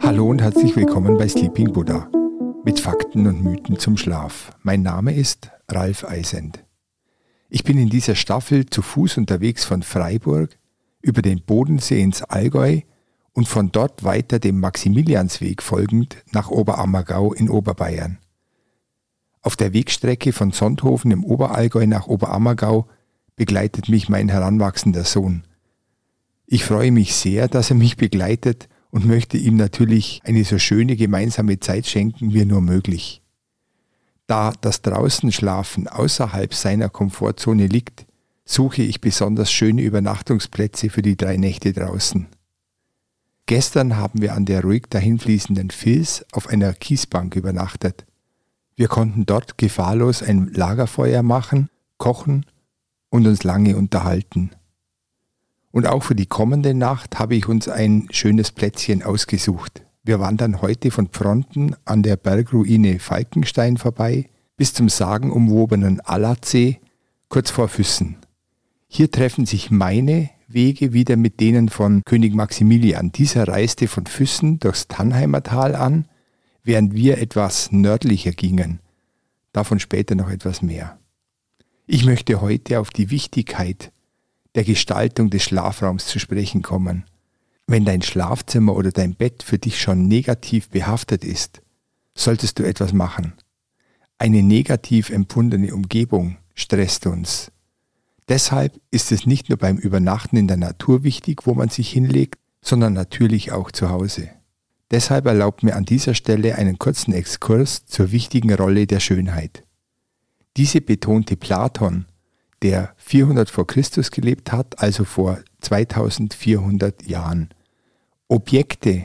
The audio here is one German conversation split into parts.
Hallo und herzlich willkommen bei Sleeping Buddha mit Fakten und Mythen zum Schlaf. Mein Name ist Ralf Eisend. Ich bin in dieser Staffel zu Fuß unterwegs von Freiburg über den Bodensee ins Allgäu und von dort weiter dem Maximiliansweg folgend nach Oberammergau in Oberbayern. Auf der Wegstrecke von Sonthofen im Oberallgäu nach Oberammergau begleitet mich mein heranwachsender Sohn. Ich freue mich sehr, dass er mich begleitet und möchte ihm natürlich eine so schöne gemeinsame Zeit schenken wie nur möglich. Da das Draußenschlafen außerhalb seiner Komfortzone liegt, suche ich besonders schöne Übernachtungsplätze für die drei Nächte draußen. Gestern haben wir an der ruhig dahinfließenden Fils auf einer Kiesbank übernachtet. Wir konnten dort gefahrlos ein Lagerfeuer machen, kochen und uns lange unterhalten. Und auch für die kommende Nacht habe ich uns ein schönes Plätzchen ausgesucht. Wir wandern heute von Fronten an der Bergruine Falkenstein vorbei bis zum sagenumwobenen Allatsee kurz vor Füssen. Hier treffen sich meine Wege wieder mit denen von König Maximilian. Dieser reiste von Füssen durchs Tannheimer Tal an während wir etwas nördlicher gingen. Davon später noch etwas mehr. Ich möchte heute auf die Wichtigkeit der Gestaltung des Schlafraums zu sprechen kommen. Wenn dein Schlafzimmer oder dein Bett für dich schon negativ behaftet ist, solltest du etwas machen. Eine negativ empfundene Umgebung stresst uns. Deshalb ist es nicht nur beim Übernachten in der Natur wichtig, wo man sich hinlegt, sondern natürlich auch zu Hause. Deshalb erlaubt mir an dieser Stelle einen kurzen Exkurs zur wichtigen Rolle der Schönheit. Diese betonte Platon, der 400 vor Christus gelebt hat, also vor 2400 Jahren. Objekte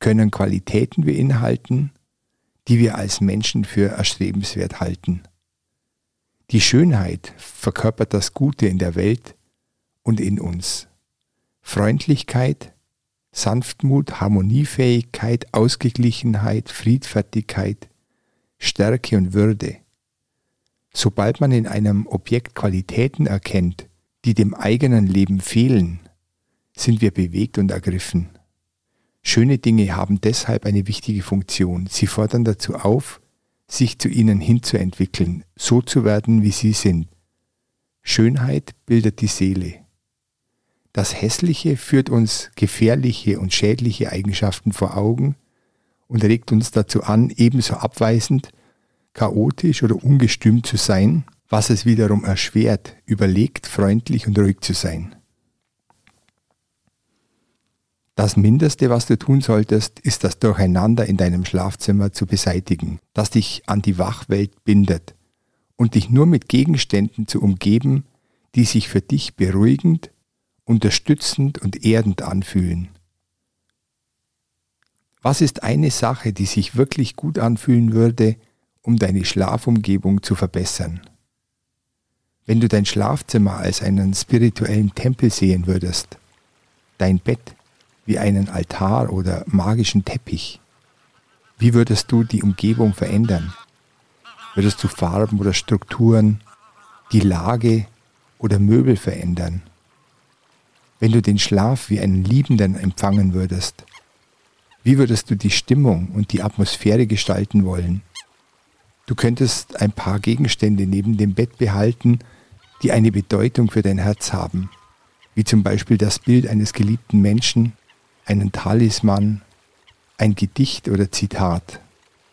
können Qualitäten beinhalten, die wir als Menschen für erstrebenswert halten. Die Schönheit verkörpert das Gute in der Welt und in uns. Freundlichkeit, Sanftmut, Harmoniefähigkeit, Ausgeglichenheit, Friedfertigkeit, Stärke und Würde. Sobald man in einem Objekt Qualitäten erkennt, die dem eigenen Leben fehlen, sind wir bewegt und ergriffen. Schöne Dinge haben deshalb eine wichtige Funktion. Sie fordern dazu auf, sich zu ihnen hinzuentwickeln, so zu werden, wie sie sind. Schönheit bildet die Seele. Das Hässliche führt uns gefährliche und schädliche Eigenschaften vor Augen und regt uns dazu an, ebenso abweisend, chaotisch oder ungestüm zu sein, was es wiederum erschwert, überlegt, freundlich und ruhig zu sein. Das Mindeste, was du tun solltest, ist das Durcheinander in deinem Schlafzimmer zu beseitigen, das dich an die Wachwelt bindet und dich nur mit Gegenständen zu umgeben, die sich für dich beruhigend, unterstützend und erdend anfühlen. Was ist eine Sache, die sich wirklich gut anfühlen würde, um deine Schlafumgebung zu verbessern? Wenn du dein Schlafzimmer als einen spirituellen Tempel sehen würdest, dein Bett wie einen Altar oder magischen Teppich, wie würdest du die Umgebung verändern? Würdest du Farben oder Strukturen, die Lage oder Möbel verändern? wenn du den Schlaf wie einen Liebenden empfangen würdest? Wie würdest du die Stimmung und die Atmosphäre gestalten wollen? Du könntest ein paar Gegenstände neben dem Bett behalten, die eine Bedeutung für dein Herz haben, wie zum Beispiel das Bild eines geliebten Menschen, einen Talisman, ein Gedicht oder Zitat,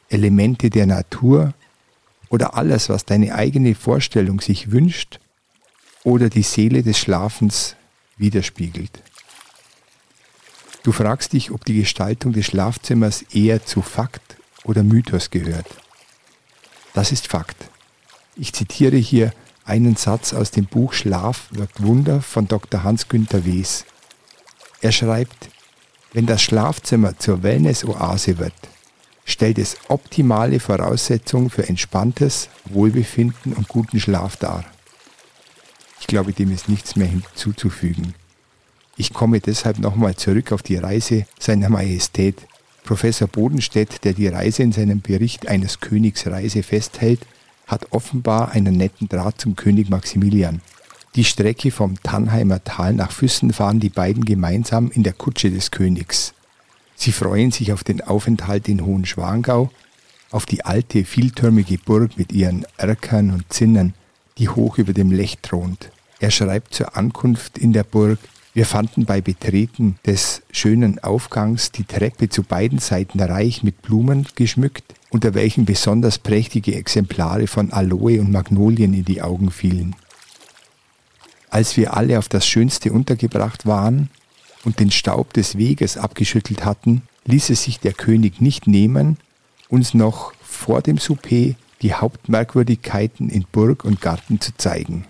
Elemente der Natur oder alles, was deine eigene Vorstellung sich wünscht oder die Seele des Schlafens widerspiegelt. Du fragst dich, ob die Gestaltung des Schlafzimmers eher zu Fakt oder Mythos gehört. Das ist Fakt. Ich zitiere hier einen Satz aus dem Buch Schlaf wirkt Wunder von Dr. Hans-Günther Wes. Er schreibt, wenn das Schlafzimmer zur Wellness-Oase wird, stellt es optimale Voraussetzungen für entspanntes Wohlbefinden und guten Schlaf dar. Ich glaube, dem ist nichts mehr hinzuzufügen. Ich komme deshalb nochmal zurück auf die Reise seiner Majestät. Professor Bodenstedt, der die Reise in seinem Bericht eines Königs Reise festhält, hat offenbar einen netten Draht zum König Maximilian. Die Strecke vom Tannheimer Tal nach Füssen fahren die beiden gemeinsam in der Kutsche des Königs. Sie freuen sich auf den Aufenthalt in Hohenschwangau, auf die alte, vieltürmige Burg mit ihren Erkern und Zinnen, die hoch über dem Lech thront. Er schreibt zur Ankunft in der Burg, wir fanden bei Betreten des schönen Aufgangs die Treppe zu beiden Seiten reich mit Blumen geschmückt, unter welchen besonders prächtige Exemplare von Aloe und Magnolien in die Augen fielen. Als wir alle auf das Schönste untergebracht waren und den Staub des Weges abgeschüttelt hatten, ließ es sich der König nicht nehmen, uns noch vor dem Souper die Hauptmerkwürdigkeiten in Burg und Garten zu zeigen.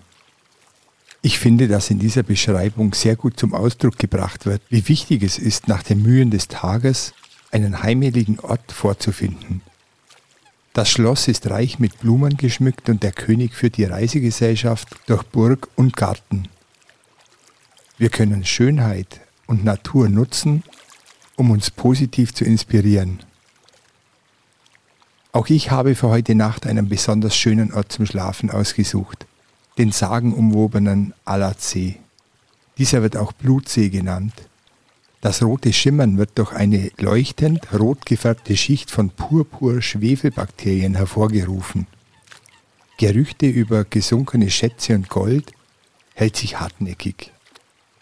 Ich finde, dass in dieser Beschreibung sehr gut zum Ausdruck gebracht wird, wie wichtig es ist, nach den Mühen des Tages einen heimeligen Ort vorzufinden. Das Schloss ist reich mit Blumen geschmückt und der König führt die Reisegesellschaft durch Burg und Garten. Wir können Schönheit und Natur nutzen, um uns positiv zu inspirieren. Auch ich habe für heute Nacht einen besonders schönen Ort zum Schlafen ausgesucht den sagenumwobenen Alatsee. Dieser wird auch Blutsee genannt. Das rote Schimmern wird durch eine leuchtend rot gefärbte Schicht von Purpur-Schwefelbakterien hervorgerufen. Gerüchte über gesunkene Schätze und Gold hält sich hartnäckig.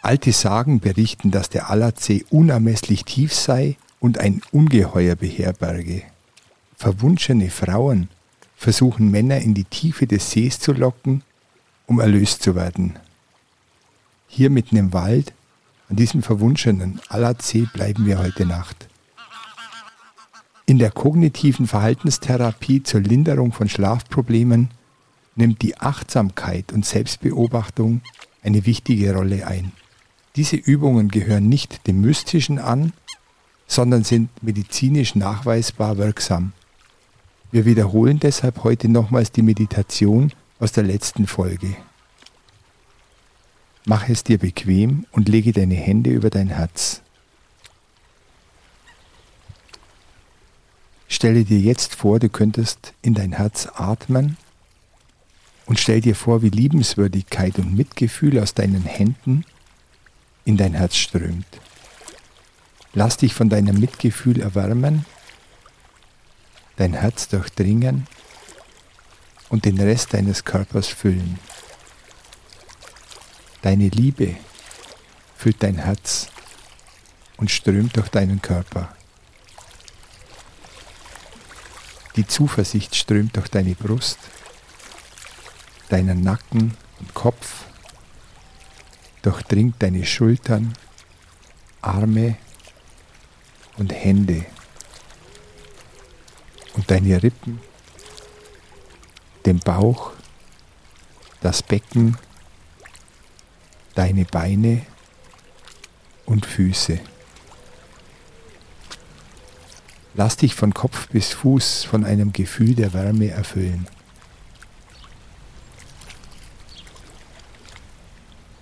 Alte Sagen berichten, dass der Alatsee unermesslich tief sei und ein Ungeheuer beherberge. Verwunschene Frauen versuchen Männer in die Tiefe des Sees zu locken um erlöst zu werden. Hier mitten im Wald, an diesem verwunschenen Allatsee, bleiben wir heute Nacht. In der kognitiven Verhaltenstherapie zur Linderung von Schlafproblemen nimmt die Achtsamkeit und Selbstbeobachtung eine wichtige Rolle ein. Diese Übungen gehören nicht dem Mystischen an, sondern sind medizinisch nachweisbar wirksam. Wir wiederholen deshalb heute nochmals die Meditation aus der letzten Folge. Mach es dir bequem und lege deine Hände über dein Herz. Stelle dir jetzt vor, du könntest in dein Herz atmen und stell dir vor, wie Liebenswürdigkeit und Mitgefühl aus deinen Händen in dein Herz strömt. Lass dich von deinem Mitgefühl erwärmen, dein Herz durchdringen und den Rest deines Körpers füllen. Deine Liebe füllt dein Herz und strömt durch deinen Körper. Die Zuversicht strömt durch deine Brust, deinen Nacken und Kopf, durchdringt deine Schultern, Arme und Hände und deine Rippen den Bauch, das Becken, deine Beine und Füße. Lass dich von Kopf bis Fuß von einem Gefühl der Wärme erfüllen.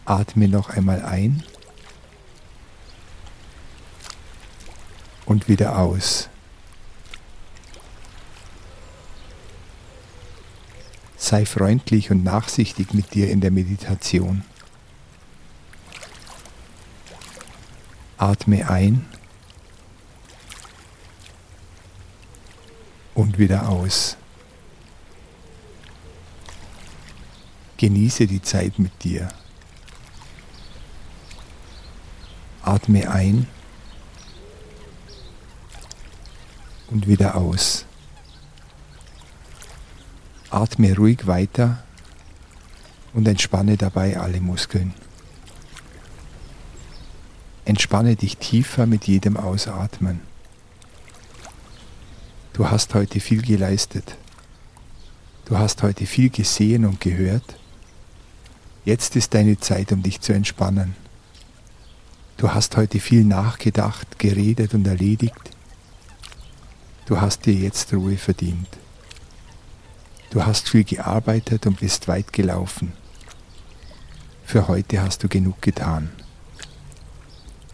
Atme noch einmal ein und wieder aus. Sei freundlich und nachsichtig mit dir in der Meditation. Atme ein und wieder aus. Genieße die Zeit mit dir. Atme ein und wieder aus. Atme ruhig weiter und entspanne dabei alle Muskeln. Entspanne dich tiefer mit jedem Ausatmen. Du hast heute viel geleistet. Du hast heute viel gesehen und gehört. Jetzt ist deine Zeit, um dich zu entspannen. Du hast heute viel nachgedacht, geredet und erledigt. Du hast dir jetzt Ruhe verdient. Du hast viel gearbeitet und bist weit gelaufen. Für heute hast du genug getan.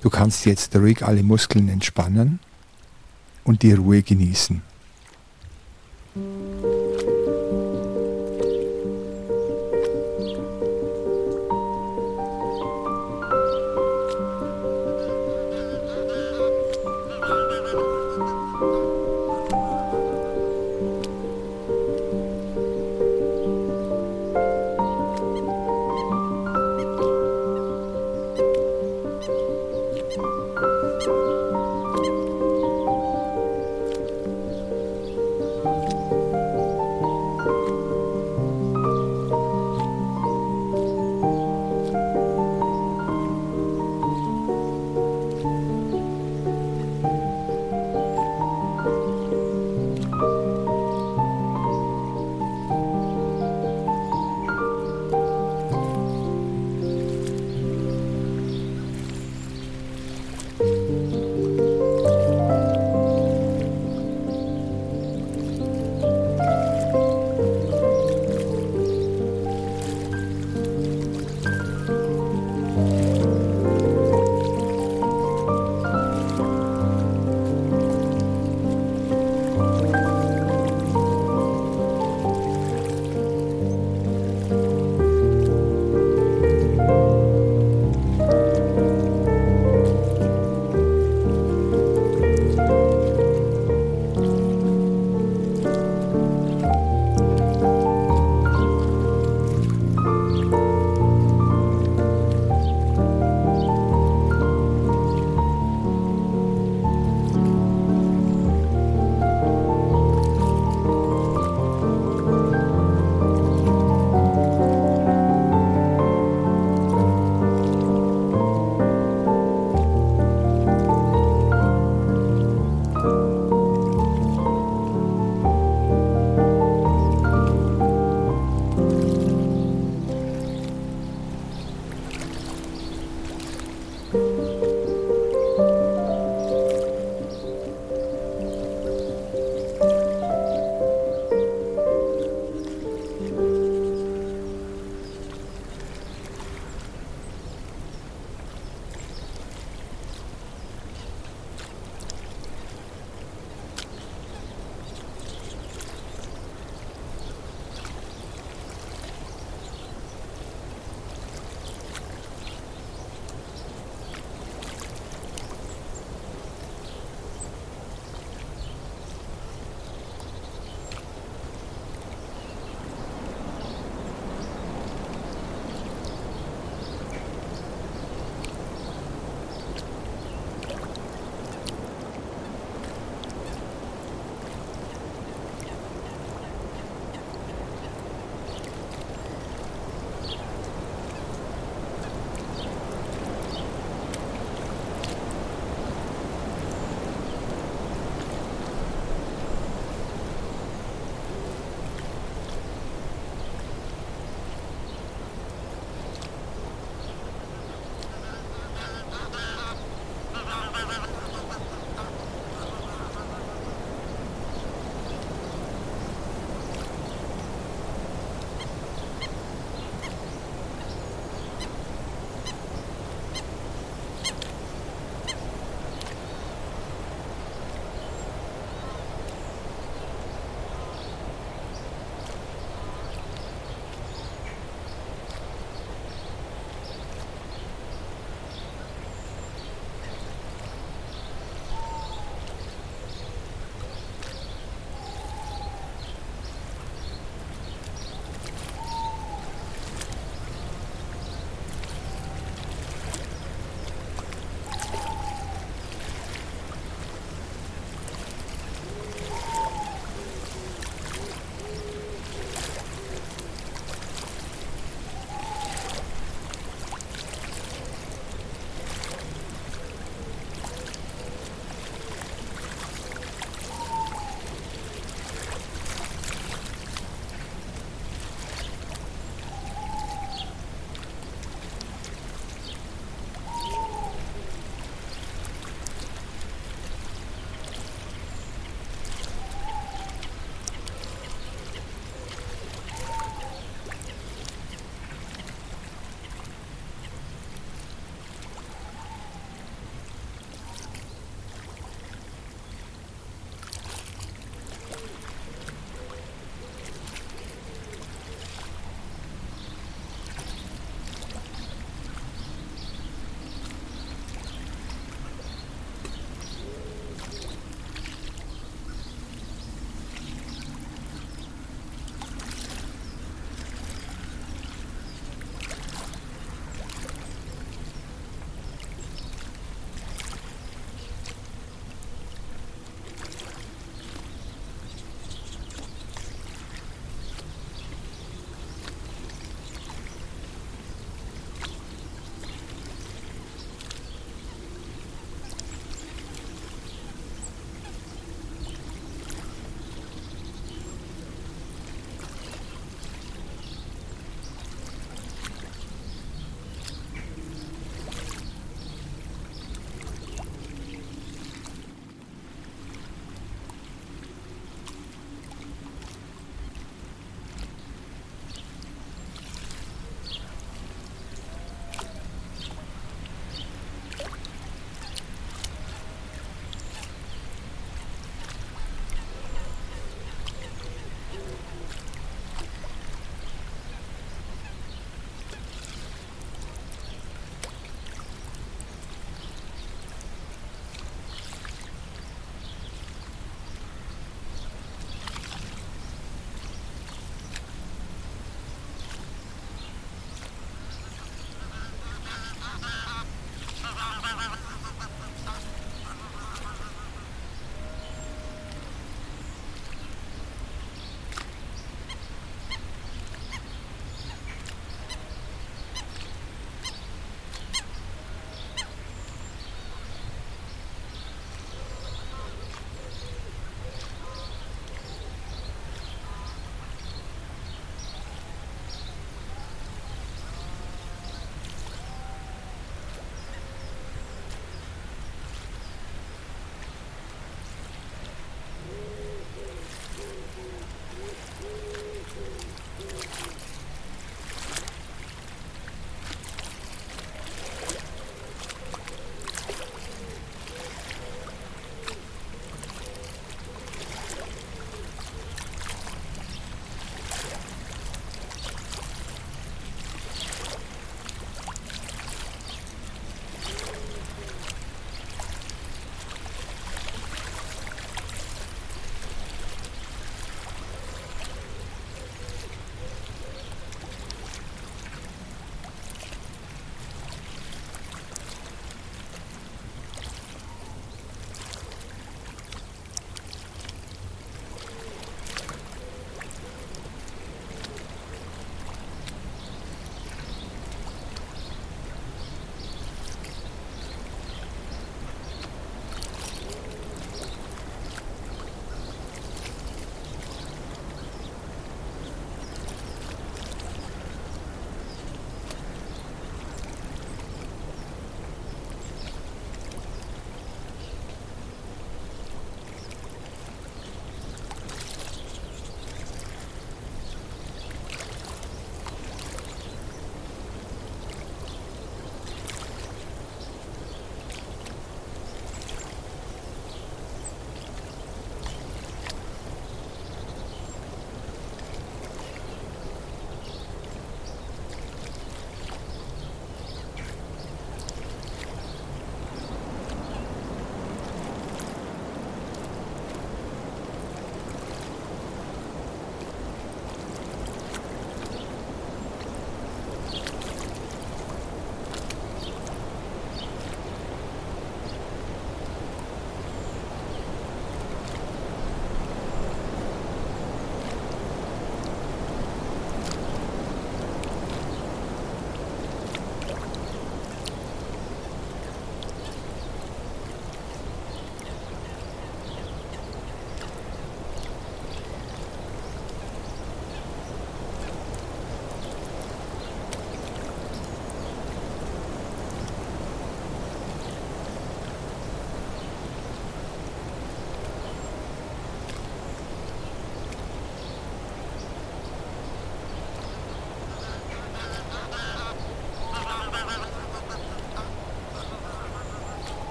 Du kannst jetzt ruhig alle Muskeln entspannen und die Ruhe genießen.